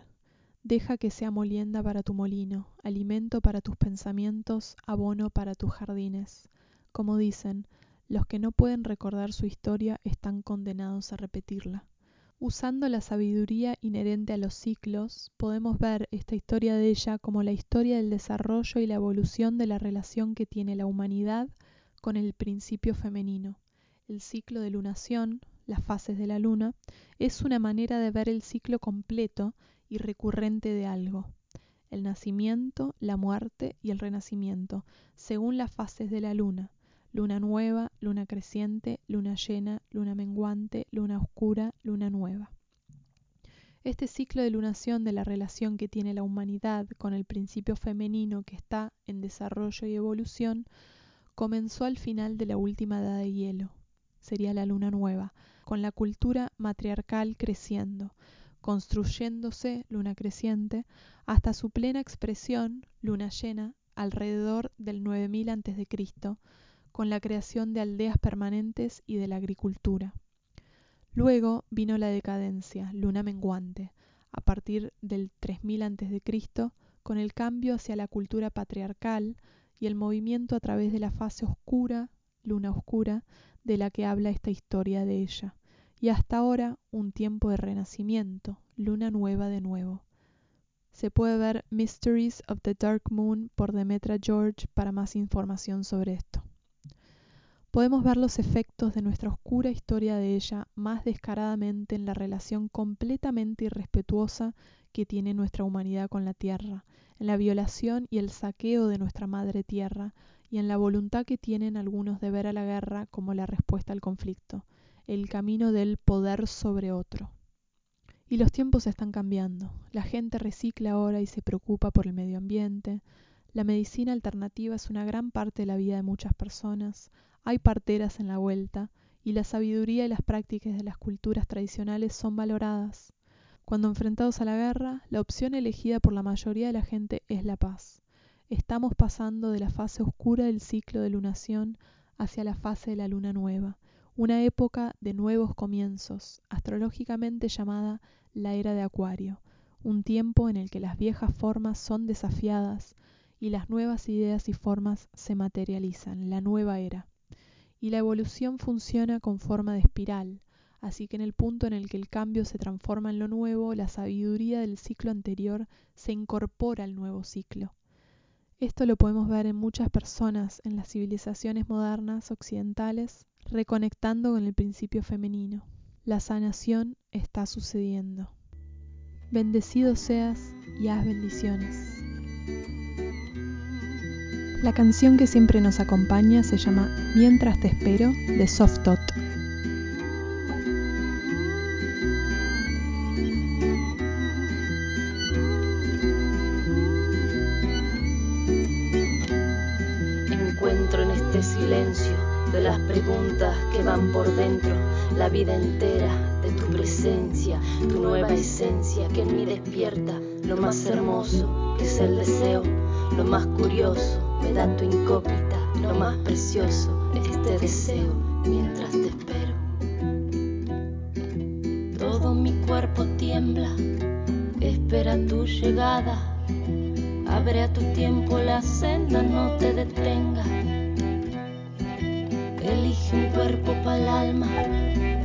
Deja que sea molienda para tu molino, alimento para tus pensamientos, abono para tus jardines. Como dicen, los que no pueden recordar su historia están condenados a repetirla. Usando la sabiduría inherente a los ciclos, podemos ver esta historia de ella como la historia del desarrollo y la evolución de la relación que tiene la humanidad con el principio femenino. El ciclo de lunación, las fases de la luna, es una manera de ver el ciclo completo y recurrente de algo, el nacimiento, la muerte y el renacimiento, según las fases de la luna, luna nueva, luna creciente, luna llena, luna menguante, luna oscura, luna nueva. Este ciclo de lunación de la relación que tiene la humanidad con el principio femenino que está en desarrollo y evolución comenzó al final de la última edad de hielo, sería la luna nueva, con la cultura matriarcal creciendo, construyéndose luna creciente hasta su plena expresión luna llena alrededor del 9000 a.C., con la creación de aldeas permanentes y de la agricultura. Luego vino la decadencia, luna menguante, a partir del 3000 a.C., con el cambio hacia la cultura patriarcal y el movimiento a través de la fase oscura, luna oscura, de la que habla esta historia de ella, y hasta ahora un tiempo de renacimiento, luna nueva de nuevo. Se puede ver Mysteries of the Dark Moon por Demetra George para más información sobre esto. podemos ver los efectos de nuestra oscura historia de ella más descaradamente en la relación completamente irrespetuosa que tiene nuestra humanidad con la tierra, en la violación y el saqueo de nuestra madre tierra y en la voluntad que tienen algunos de ver a la guerra como la respuesta al conflicto, el camino del poder sobre otro. Y los tiempos están cambiando. La gente recicla ahora y se preocupa por el medio ambiente. La medicina alternativa es una gran parte de la vida de muchas personas. Hay parteras en la vuelta y la sabiduría y las prácticas de las culturas tradicionales son valoradas. Cuando enfrentados a la guerra, la opción elegida por la mayoría de la gente es la paz. Estamos pasando de la fase oscura del ciclo de lunación hacia la fase de la luna nueva, una época de nuevos comienzos, astrológicamente llamada la era de Acuario, un tiempo en el que las viejas formas son desafiadas y las nuevas ideas y formas se materializan, la nueva era. Y la evolución funciona con forma de espiral, así que en el punto en el que el cambio se transforma en lo nuevo, la sabiduría del ciclo anterior se incorpora al nuevo ciclo. Esto lo podemos ver en muchas personas en las civilizaciones modernas occidentales, reconectando con el principio femenino. La sanación está sucediendo. Bendecido seas y haz bendiciones. La canción que siempre nos acompaña se llama Mientras te espero de Softot. Encuentro preguntas que van por dentro, la vida entera de tu presencia, tu nueva esencia que en mí despierta lo más hermoso que es el deseo, lo más curioso me da tu incógnita, lo más precioso este deseo mientras te espero. Todo mi cuerpo tiembla, espera tu llegada. Abre a tu tiempo la senda, no te detengas. Un cuerpo para el alma,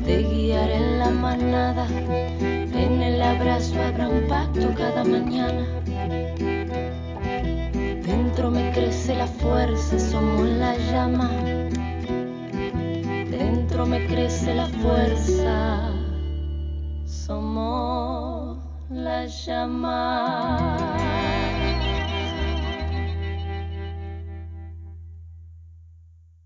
te guiaré en la manada. En el abrazo habrá un pacto cada mañana. Dentro me crece la fuerza, somos la llama. Dentro me crece la fuerza, somos la llama.